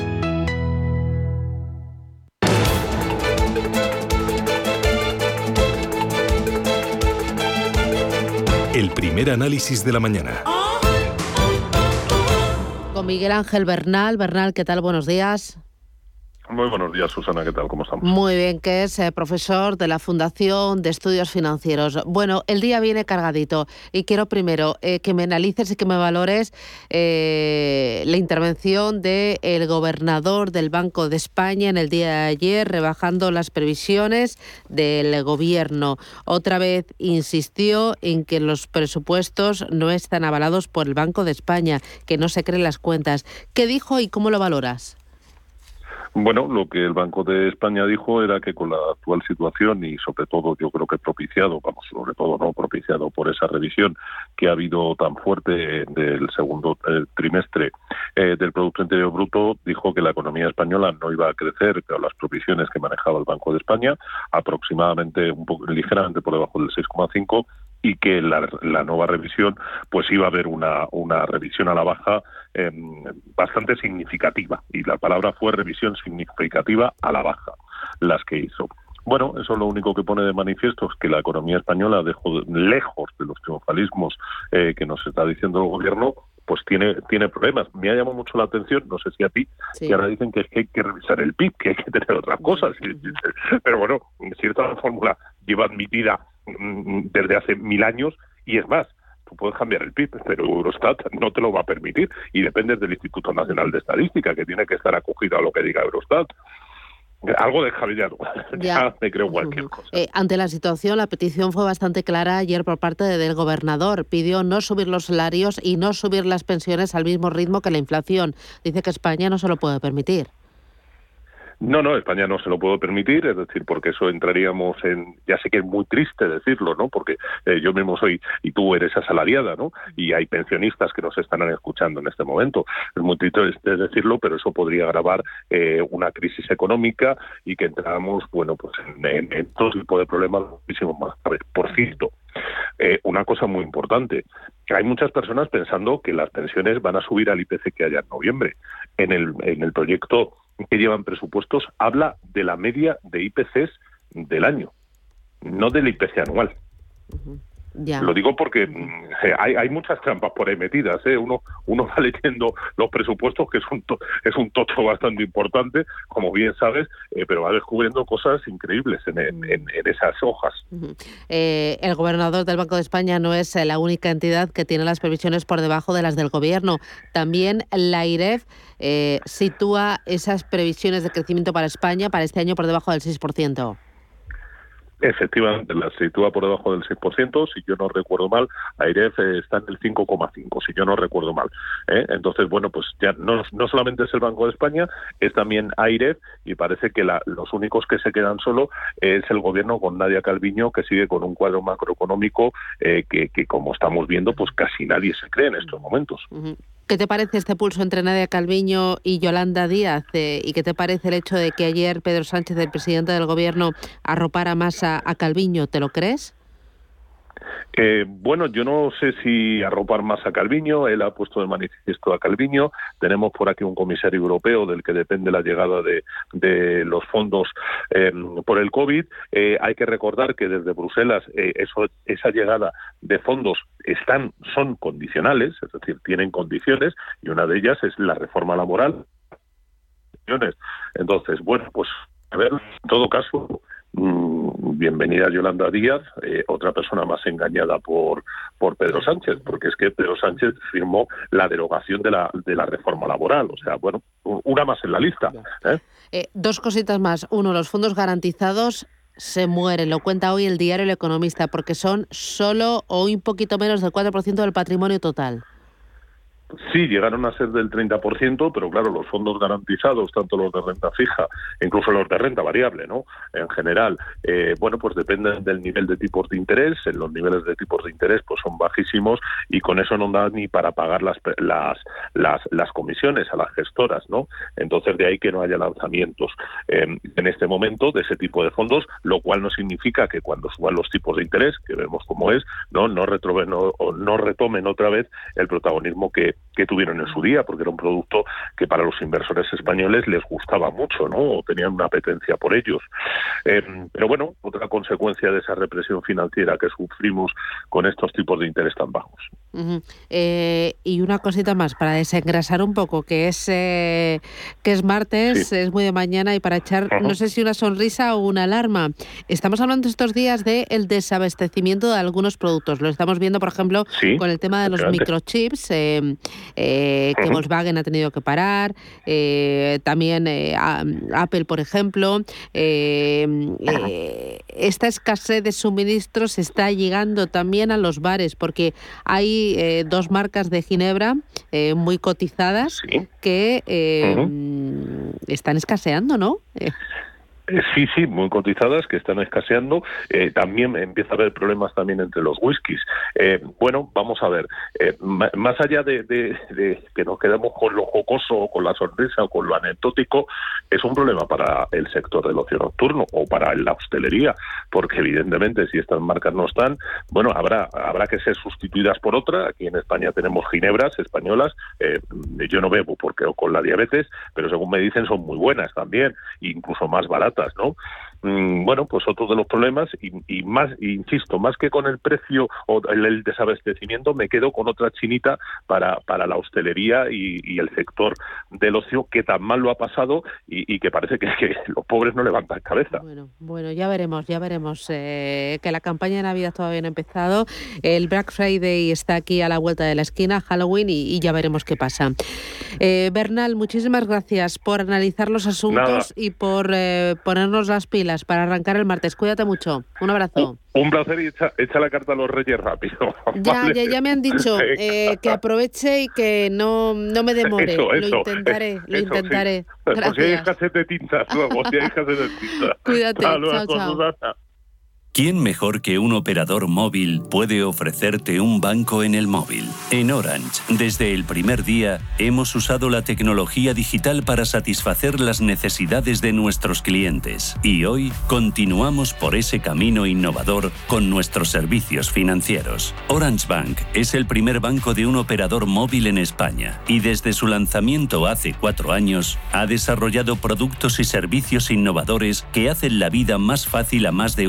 Primer análisis de la mañana. Con Miguel Ángel Bernal. Bernal, ¿qué tal? Buenos días. Muy buenos días, Susana. ¿Qué tal? ¿Cómo estamos? Muy bien, que es eh, profesor de la Fundación de Estudios Financieros. Bueno, el día viene cargadito y quiero primero eh, que me analices y que me valores eh, la intervención del gobernador del Banco de España en el día de ayer, rebajando las previsiones del gobierno. Otra vez insistió en que los presupuestos no están avalados por el Banco de España, que no se creen las cuentas. ¿Qué dijo y cómo lo valoras? Bueno, lo que el Banco de España dijo era que con la actual situación y sobre todo yo creo que propiciado, vamos, sobre todo no propiciado por esa revisión que ha habido tan fuerte del segundo eh, trimestre eh, del Producto Interior Bruto, dijo que la economía española no iba a crecer con las provisiones que manejaba el Banco de España, aproximadamente un poco ligeramente por debajo del 6,5 y que la, la, nueva revisión pues iba a haber una, una revisión a la baja em, bastante significativa y la palabra fue revisión significativa a la baja las que hizo. Bueno, eso lo único que pone de manifiesto es que la economía española, dejó lejos de los triunfalismos eh, que nos está diciendo el gobierno, pues tiene tiene problemas. Me ha llamado mucho la atención, no sé si a ti, que ahora dicen que, es que hay que revisar el PIB, que hay que tener otras cosas. <laughs> Pero bueno, en cierta fórmula lleva admitida desde hace mil años y es más, tú puedes cambiar el PIB, pero Eurostat no te lo va a permitir y depende del Instituto Nacional de Estadística, que tiene que estar acogido a lo que diga Eurostat. algo descabellado. <laughs> Ya, me creo cualquier cosa. Eh, ante la situación, la petición fue bastante clara ayer por parte del gobernador. Pidió no subir los salarios y no subir las pensiones al mismo ritmo que la inflación. Dice que España no se lo puede permitir. No, no, España no se lo puede permitir, es decir, porque eso entraríamos en, ya sé que es muy triste decirlo, ¿no? Porque eh, yo mismo soy, y tú eres asalariada, ¿no? Y hay pensionistas que nos están escuchando en este momento. Es muy triste decirlo, pero eso podría agravar eh, una crisis económica y que entramos, bueno, pues en, todo tipo de problemas muchísimo más. A ver, por cierto, eh, una cosa muy importante, hay muchas personas pensando que las pensiones van a subir al IPC que haya en noviembre. En el, en el proyecto que llevan presupuestos habla de la media de IPCs del año, no del IPC anual. Lo digo porque mm, hay, hay, muchas trampas por ahí metidas. ¿eh? Uno, uno <laughs> va leyendo los presupuestos, que es un, es un tocho bastante importante, como bien sabes, eh, pero va descubriendo cosas increíbles en, en, esas hojas. Eh, el gobernador del Banco de España no es la única entidad que tiene las previsiones por debajo de las del gobierno. También la IREF sitúa esas previsiones de crecimiento para España para este año por debajo del 6%. Efectivamente, la sitúa por debajo del 6%, si yo no recuerdo mal, AIREF está en el 5,5%, si yo no recuerdo mal. ¿eh? Entonces, bueno, pues ya no, no solamente es el Banco de España, es también AIREF y parece que los únicos que se quedan solo es el gobierno con Nadia Calviño, que sigue con un cuadro macroeconómico eh, que, como estamos viendo, pues casi nadie se cree en estos momentos. ¿Qué te parece este pulso entre Nadia Calviño y Yolanda Díaz? Eh, ¿Y qué te parece el hecho de que ayer Pedro Sánchez, el presidente del Gobierno, arropara más a, a Calviño? ¿Te lo crees? Eh, bueno, yo no sé si arropar más a Calviño, él ha puesto de manifiesto a Calviño, tenemos por aquí un comisario europeo del que depende la llegada de, los fondos eh, por el COVID. Eh, hay que recordar que desde Bruselas eso, esa llegada de fondos están, son condicionales, es decir, tienen condiciones y una de ellas es la reforma laboral. Entonces, bueno, pues a ver, en todo caso, bienvenida Yolanda Díaz, eh, otra persona más engañada por, por Pedro Sánchez, porque es que Pedro Sánchez firmó la derogación de la, de la reforma laboral. O sea, bueno, una más en la lista. ¿eh? Eh, dos cositas más. Uno, los fondos garantizados se mueren, lo cuenta hoy el diario El Economista, porque son solo o un poquito menos del 4% del patrimonio total. Sí, llegaron a ser del 30%, pero claro, los fondos garantizados, tanto los de renta fija, incluso los de renta variable, ¿no? En general, eh, bueno, pues dependen del nivel de tipos de interés. En los niveles de tipos de interés, pues son bajísimos y con eso no da ni para pagar las, las, las, las comisiones a las gestoras, ¿no? Entonces, de ahí que no haya lanzamientos eh, en este momento de ese tipo de fondos, lo cual no significa que cuando suban los tipos de interés, que vemos cómo es, no, no, retroven, no, no retomen otra vez el protagonismo que que tuvieron en su día, porque era un producto que para los inversores españoles les gustaba mucho, ¿no? O tenían una apetencia por ellos. Eh, pero bueno, otra consecuencia de esa represión financiera que sufrimos con estos tipos de interés tan bajos. Eh, y una cosita más para desengrasar un poco, que es eh, que es martes, es muy de mañana y para echar, no sé si una sonrisa o una alarma. Estamos hablando estos días de el desabastecimiento de algunos productos. Lo estamos viendo, por ejemplo, con el tema de los microchips eh, que Volkswagen ha tenido que parar, eh, también eh, Apple, por ejemplo. esta escasez de suministros está llegando también a los bares, porque hay dos marcas de Ginebra muy cotizadas que están escaseando, ¿no? Eh, sí, sí, muy cotizadas que están escaseando. Eh, también empieza a haber problemas también entre los whiskies. Eh, bueno, vamos a ver. más allá de, que nos quedemos con lo jocoso, o con la sonrisa o con lo anecdótico, es un problema para el sector del ocio nocturno o para la hostelería, porque evidentemente si estas marcas no están, bueno, habrá habrá que ser sustituidas por otra. Aquí en España tenemos ginebras españolas. yo no bebo porque con la diabetes, pero según me dicen son muy buenas también, incluso más baratas ¿no? Mm, bueno, pues otro de los problemas y, más, insisto, más que con el precio o el, desabastecimiento, me quedo con otra chinita para, para la hostelería y, el sector del ocio que tan mal lo ha pasado y, que parece que, los pobres no levantan cabeza. Bueno, bueno, ya veremos, ya veremos eh, que la campaña de Navidad todavía no ha empezado, el Black Friday está aquí a la vuelta de la esquina, Halloween y, ya veremos qué pasa. Eh, Bernal, muchísimas gracias por analizar los asuntos y por eh, ponernos las pilas para arrancar el martes. Cuídate mucho. Un abrazo. Un placer y echa, la carta a los reyes rápido. <laughs> Ya, ya, ya, me han dicho eh, que aproveche y que no, no me demore. lo intentaré, lo intentaré. Gracias. si hay escasez de tintas luego, si hay escasez de tintas. <laughs> Cuídate. chao, chao. ¿Quién mejor que un operador móvil puede ofrecerte un banco en el móvil? En Orange, desde el primer día, hemos usado la tecnología digital para satisfacer las necesidades de nuestros clientes y hoy continuamos por ese camino innovador con nuestros servicios financieros. Orange Bank es el primer banco de un operador móvil en España y desde su lanzamiento hace cuatro años ha desarrollado productos y servicios innovadores que hacen la vida más fácil a más de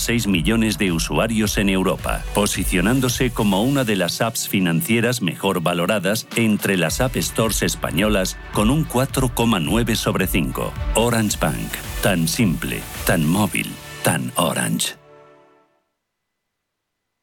1,6 6 millones de usuarios en Europa, posicionándose como una de las apps financieras mejor valoradas entre las App Stores españolas con un 4,9 sobre 5. Orange Bank, tan simple, tan móvil, tan orange.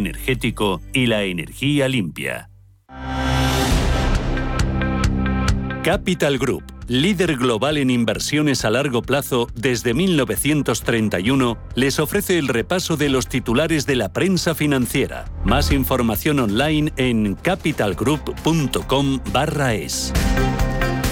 energético y la energía limpia. Capital Group, líder global en inversiones a largo plazo desde 1931, les ofrece el repaso de los titulares de la prensa financiera. Más información online en capitalgroup.com/es.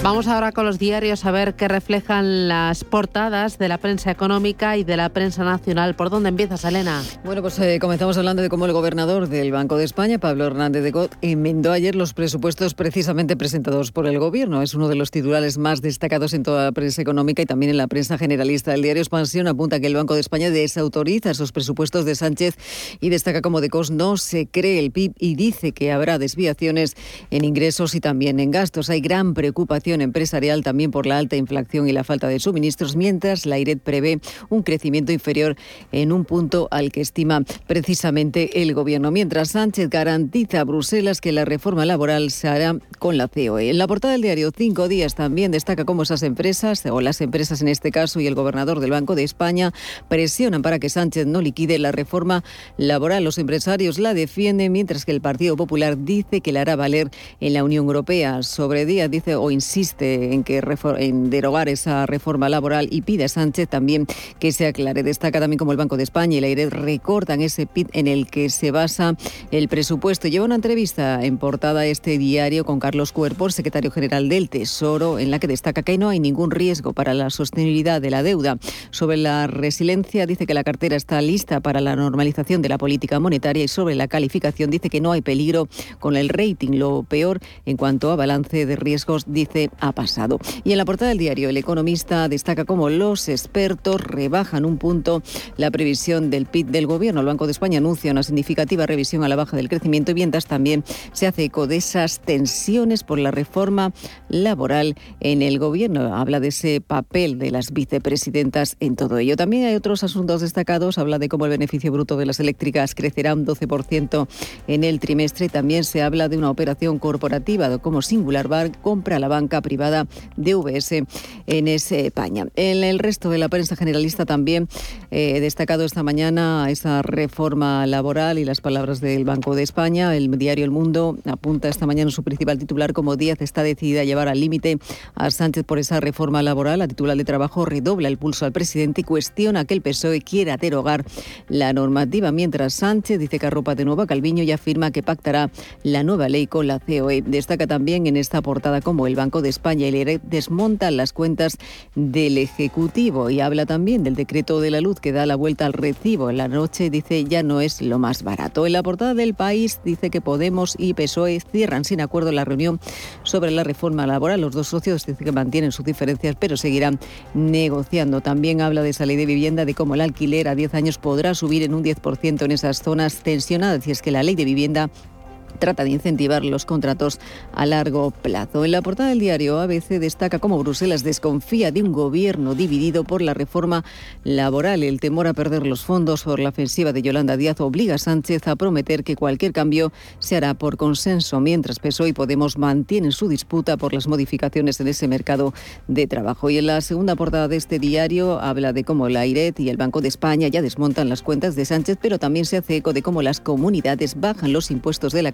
Vamos ahora con los diarios a ver qué reflejan las portadas de la prensa económica y de la prensa nacional. ¿Por dónde empiezas, Elena? Bueno, pues eh, comenzamos hablando de cómo el gobernador del Banco de España, Pablo Hernández de Cot, enmendó ayer los presupuestos precisamente presentados por el gobierno. Es uno de los titulares más destacados en toda la prensa económica y también en la prensa generalista. El diario Expansión apunta que el Banco de España desautoriza esos presupuestos de Sánchez y destaca como de Cos no se cree el PIB y dice que habrá desviaciones en ingresos y también en gastos. Hay gran preocupación empresarial también por la alta inflación y la falta de suministros, mientras la IRED prevé un crecimiento inferior en un punto al que estima precisamente el Gobierno. Mientras Sánchez garantiza a Bruselas que la reforma laboral se hará con la COE. En la portada del diario Cinco Días también destaca cómo esas empresas, o las empresas en este caso, y el gobernador del Banco de España presionan para que Sánchez no liquide la reforma laboral. Los empresarios la defienden, mientras que el Partido Popular dice que la hará valer en la Unión Europea. Sobre Díaz dice o insiste insiste en, que en derogar esa reforma laboral y pide a Sánchez también que se aclare. Destaca también como el Banco de España y la IRED recortan ese PIB en el que se basa el presupuesto. Lleva una entrevista en portada este diario con Carlos Cuerpo, secretario general del Tesoro, en la que destaca que no hay ningún riesgo para la sostenibilidad de la deuda. Sobre la resiliencia dice que la cartera está lista para la normalización de la política monetaria y sobre la calificación dice que no hay peligro con el rating. Lo peor en cuanto a balance de riesgos dice ha pasado. Y en la portada del diario El Economista destaca cómo los expertos rebajan un punto la previsión del PIB del gobierno. El Banco de España anuncia una significativa revisión a la baja del crecimiento y vientas. También se hace eco de esas tensiones por la reforma laboral en el gobierno. Habla de ese papel de las vicepresidentas en todo ello. También hay otros asuntos destacados. Habla de cómo el beneficio bruto de las eléctricas crecerá un 12% en el trimestre. También se habla de una operación corporativa como Singular Bar compra la banca privada de VS en España. En el resto de la prensa generalista también eh, destacado esta mañana esa reforma laboral y las palabras del Banco de España. El diario El Mundo apunta esta mañana su principal titular como Díaz está decidida a llevar al límite a Sánchez por esa reforma laboral. La titular de trabajo redobla el pulso al presidente y cuestiona que el PSOE quiera derogar la normativa, mientras Sánchez dice que arropa de nuevo a Calviño y afirma que pactará la nueva ley con la COE. Destaca también en esta portada como el Banco de España y el desmontan las cuentas del Ejecutivo y habla también del decreto de la luz que da la vuelta al recibo. En la noche dice ya no es lo más barato. En la portada del país dice que Podemos y PSOE cierran sin acuerdo la reunión sobre la reforma laboral. Los dos socios dicen que mantienen sus diferencias pero seguirán negociando. También habla de esa ley de vivienda, de cómo el alquiler a 10 años podrá subir en un 10% en esas zonas tensionadas y es que la ley de vivienda trata de incentivar los contratos a largo plazo. En la portada del diario ABC destaca cómo Bruselas desconfía de un gobierno dividido por la reforma laboral. El temor a perder los fondos por la ofensiva de Yolanda Díaz obliga a Sánchez a prometer que cualquier cambio se hará por consenso, mientras PSOE y Podemos mantienen su disputa por las modificaciones en ese mercado de trabajo. Y en la segunda portada de este diario habla de cómo la IRET y el Banco de España ya desmontan las cuentas de Sánchez, pero también se hace eco de cómo las comunidades bajan los impuestos de la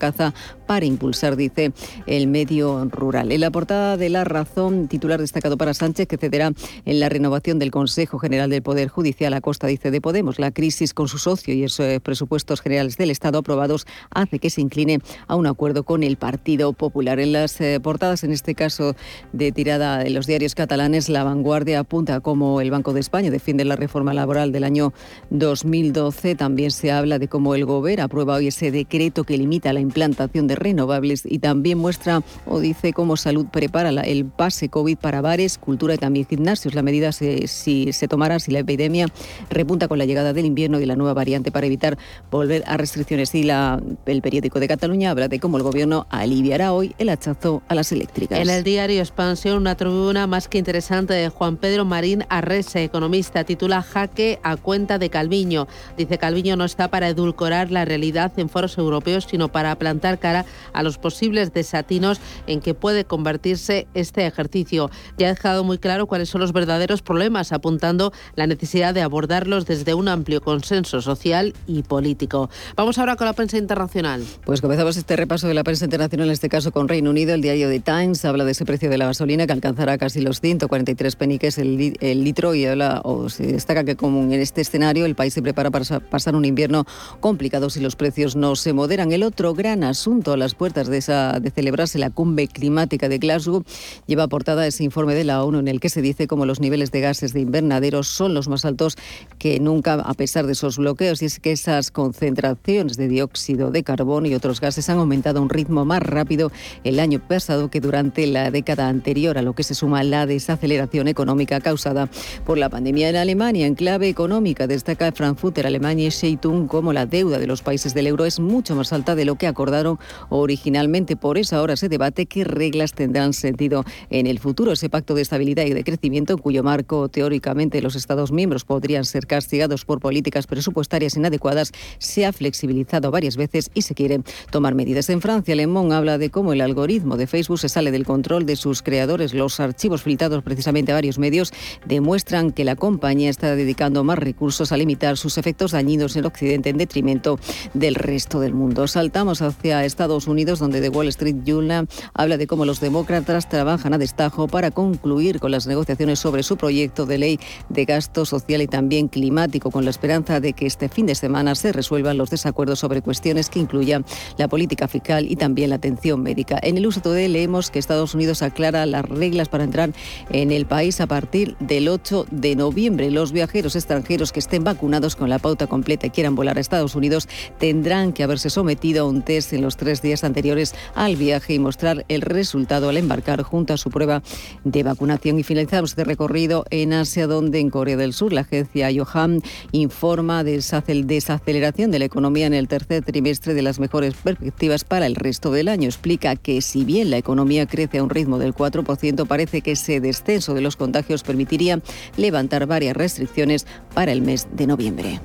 para impulsar, dice, el medio rural. En la portada de La Razón, titular destacado para Sánchez, que cederá en la renovación del Consejo General del Poder Judicial a costa, dice, de Podemos. La crisis con su socio y esos eh, presupuestos generales del Estado aprobados hace que se incline a un acuerdo con el Partido Popular. En las eh, portadas, en este caso de tirada de los diarios catalanes, La Vanguardia apunta como el Banco de España defiende la reforma laboral del año 2012. También se habla de cómo el Gobierno aprueba hoy ese decreto que limita la implantación de renovables y también muestra o dice cómo Salud prepara el pase COVID para bares, cultura y también gimnasios. La medida se, si se tomará si la epidemia repunta con la llegada del invierno y la nueva variante para evitar volver a restricciones. Y la, el periódico de Cataluña habla de cómo el gobierno aliviará hoy el hachazo a las eléctricas. En el diario Expansión, una tribuna más que interesante de Juan Pedro Marín Arrese, economista, titula Jaque a cuenta de Calviño. Dice Calviño no está para edulcorar la realidad en foros europeos, sino para plantar cara a los posibles desatinos en que puede convertirse este ejercicio. Ya ha dejado muy claro cuáles son los verdaderos problemas, apuntando la necesidad de abordarlos desde un amplio consenso social y político. Vamos ahora con la prensa internacional. Pues comenzamos este repaso de la prensa internacional, en este caso con Reino Unido. El diario The Times habla de ese precio de la gasolina que alcanzará casi los 143 peniques el, el litro y habla, o se destaca que como en este escenario el país se prepara para pasar un invierno complicado si los precios no se moderan. El otro gran asunto a las puertas de, esa, de celebrarse la cumbre climática de Glasgow, lleva portada ese informe de la ONU en el que se dice cómo los niveles de gases de invernadero son los más altos que nunca a pesar de esos bloqueos y es que esas concentraciones de dióxido de carbono y otros gases han aumentado a un ritmo más rápido el año pasado que durante la década anterior, a lo que se suma la desaceleración económica causada por la pandemia en Alemania. En clave económica destaca Frankfurter Alemania y Zeitung como la deuda de los países del euro es mucho más alta de lo que acordaron originalmente. Por eso ahora se debate qué reglas tendrán sentido en el futuro. Ese pacto de estabilidad y de crecimiento, en cuyo marco teóricamente los Estados miembros podrían ser castigados por políticas presupuestarias inadecuadas, se ha flexibilizado varias veces y se quieren tomar medidas. En Francia, Le Monde habla de cómo el algoritmo de Facebook se sale del control de sus creadores. Los archivos filtrados precisamente a varios medios demuestran que la compañía está dedicando más recursos a limitar sus efectos dañinos en Occidente en detrimento del resto del mundo. Saltamos hacia Estados Unidos, donde The Wall Street Journal habla de cómo los demócratas trabajan a destajo para concluir con las negociaciones sobre su proyecto de ley de gasto social y también climático, con la esperanza de que este fin de semana se resuelvan los desacuerdos sobre cuestiones que incluyan la política fiscal y también la atención médica. En el uso de leemos que Estados Unidos aclara las reglas para entrar en el país a partir del 8 de noviembre. Los viajeros extranjeros que estén vacunados con la pauta completa y quieran volar a Estados Unidos tendrán que haberse sometido a un test en los tres días anteriores al viaje y mostrar el resultado al embarcar junto a su prueba de vacunación. Y finalizamos este recorrido en Asia, donde en Corea del Sur la agencia Yoham informa de desaceleración de la economía en el tercer trimestre de las mejores perspectivas para el resto del año. Explica que si bien la economía crece a un ritmo del 4%, parece que ese descenso de los contagios permitiría levantar varias restricciones para el mes de noviembre.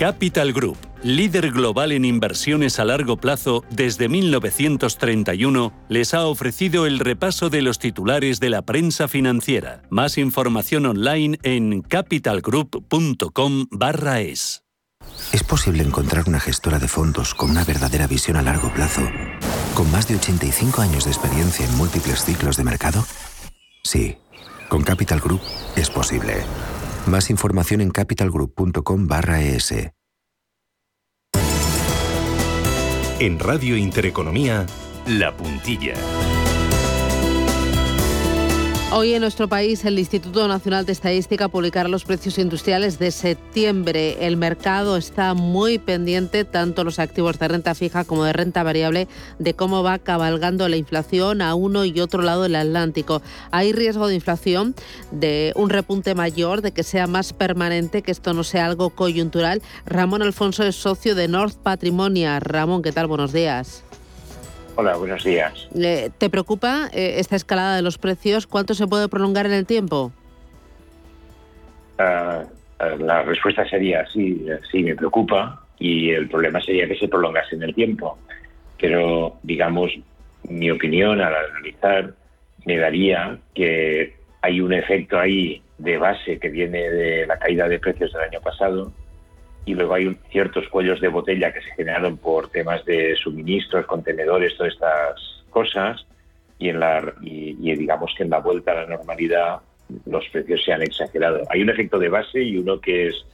Capital Group, líder global en inversiones a largo plazo desde 1931, les ha ofrecido el repaso de los titulares de la prensa financiera. Más información online en capitalgroup.com/es. ¿Es posible encontrar una gestora de fondos con una verdadera visión a largo plazo, con más de 85 años de experiencia en múltiples ciclos de mercado? Sí, con Capital Group es posible. Más información en capitalgroup.com barra es. En Radio Intereconomía, La Puntilla. Hoy en nuestro país el Instituto Nacional de Estadística publicará los precios industriales de septiembre. El mercado está muy pendiente, tanto los activos de renta fija como de renta variable, de cómo va cabalgando la inflación a uno y otro lado del Atlántico. Hay riesgo de inflación, de un repunte mayor, de que sea más permanente, que esto no sea algo coyuntural. Ramón Alfonso es socio de North Patrimonia. Ramón, ¿qué tal? Buenos días. Hola, buenos días. ¿Te preocupa eh, esta escalada de los precios? ¿Cuánto se puede prolongar en el tiempo? Ah, ah, la respuesta sería sí, sí me preocupa y el problema sería que se prolongase en el tiempo. Pero, digamos, mi opinión al analizar me daría que hay un efecto ahí de base que viene de la caída de precios del año pasado y luego hay ciertos cuellos de botella que se generaron por temas de suministros, contenedores, todas estas cosas, y, en la, y, digamos que en la vuelta a la normalidad los precios se han exagerado. Hay un efecto de base y uno que es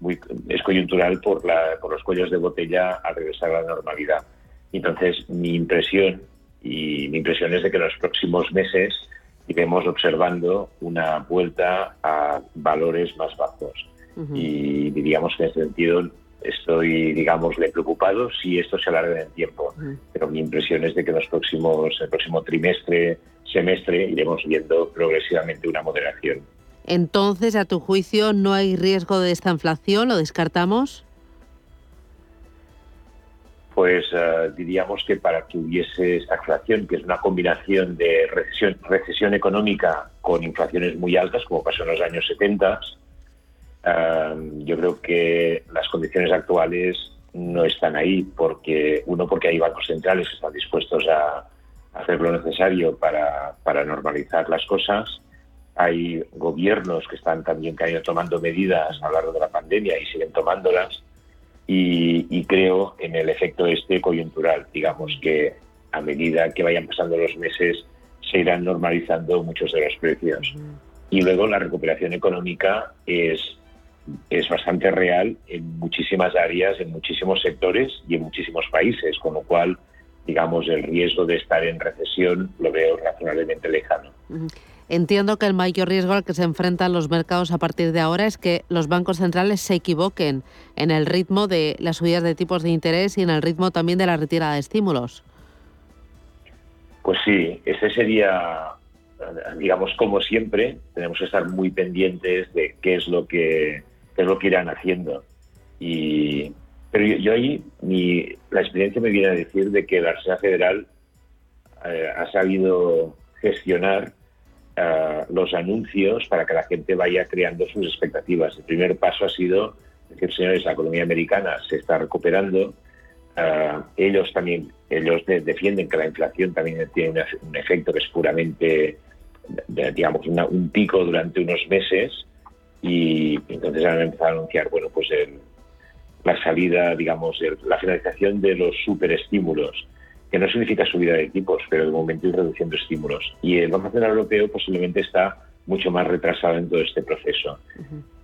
muy es coyuntural por, la, por los cuellos de botella al regresar a la normalidad. Entonces, mi impresión y mi impresión es de que en los próximos meses iremos observando una vuelta a valores más bajos y diríamos que en ese sentido estoy, digamos, le preocupado si esto se alarga en el tiempo. Pero mi impresión es de que en los próximos, el próximo trimestre, semestre, iremos viendo progresivamente una moderación. Entonces, a tu juicio, ¿no hay riesgo de esta inflación? ¿Lo descartamos? Pues eh, diríamos que para que hubiese esta inflación, que es una combinación de recesión, recesión económica con inflaciones muy altas, como pasó en los años 70, yo creo que las condiciones actuales no están ahí porque uno porque hay bancos centrales que están dispuestos a hacer lo necesario para, para normalizar las cosas. Hay gobiernos que están también que han ido tomando medidas a lo largo de la pandemia y siguen tomándolas. Y, y, creo en el efecto este coyuntural digamos que a medida que vayan pasando los meses se irán normalizando muchos de los precios. Y luego la recuperación económica es es bastante real en muchísimas áreas, en muchísimos sectores y en muchísimos países, con lo cual, digamos, el riesgo de estar en recesión lo veo razonablemente lejano. Entiendo que el mayor riesgo al que se enfrentan los mercados a partir de ahora es que los bancos centrales se equivoquen en el ritmo de las subidas de tipos de interés y en el ritmo también de la retirada de estímulos. Pues sí, ese sería, digamos, como siempre, tenemos que estar muy pendientes de qué es lo que es lo que irán haciendo. Y, pero yo, ahí, mi, la experiencia me viene a decir de que la Reserva Federal eh, ha sabido gestionar eh, los anuncios para que la gente vaya creando sus expectativas. El primer paso ha sido decir, señores, la economía americana se está recuperando. Eh, ellos también ellos defienden que la inflación también tiene un, efecto que es puramente, digamos, un pico durante unos meses y entonces han empezado a anunciar, bueno, pues la salida, digamos, la finalización de los superestímulos, que no significa subida de tipos, pero de momento ir reduciendo estímulos. Y el Banco Central Europeo posiblemente está mucho más retrasado en todo este proceso.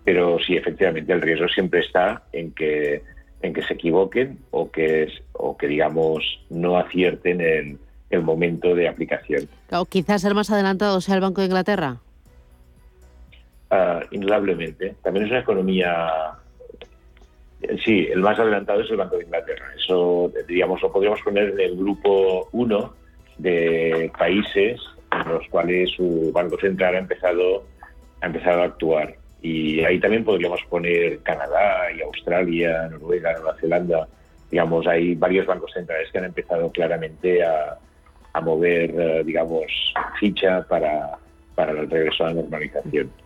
Pero sí, efectivamente, el riesgo siempre está en que en que se equivoquen o que, o que digamos, no acierten en el momento de aplicación. O quizás el más adelantado sea el Banco de Inglaterra. Uh, indudablemente. También es una economía. Sí, el más adelantado es el Banco de Inglaterra. Eso, digamos, lo podríamos poner en el grupo 1 de países en los cuales su Banco Central ha empezado, ha empezado a actuar. Y ahí también podríamos poner Canadá y Australia, Noruega, Nueva Zelanda. Digamos, hay varios bancos centrales que han empezado claramente a, a mover, eh, digamos, ficha para, para el regreso a la normalización.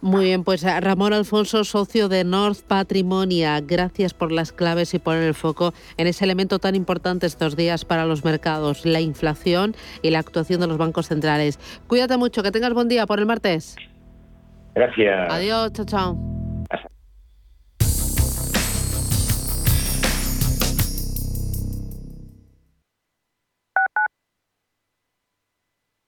Muy bien, pues eh, Ramón Alfonso, socio de North Patrimonia, gracias por las claves y poner el foco en ese elemento tan importante estos días para los mercados, la inflación y la actuación de los bancos centrales. Cuídate mucho, que tengas buen día por el martes. Gracias. Adiós, chao, chao.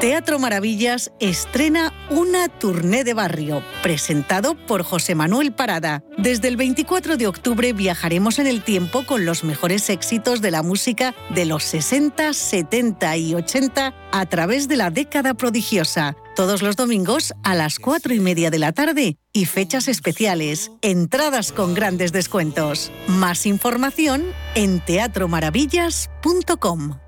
Teatro Maravillas estrena una tournée de barrio, presentado por José Manuel Parada. Desde el 24 de octubre viajaremos en el tiempo con los mejores éxitos de la música de los 60, 70 y 80 a través de la década prodigiosa. Todos los domingos a las 4 y media de la tarde y fechas especiales, entradas con grandes descuentos. Más información en teatromaravillas.com.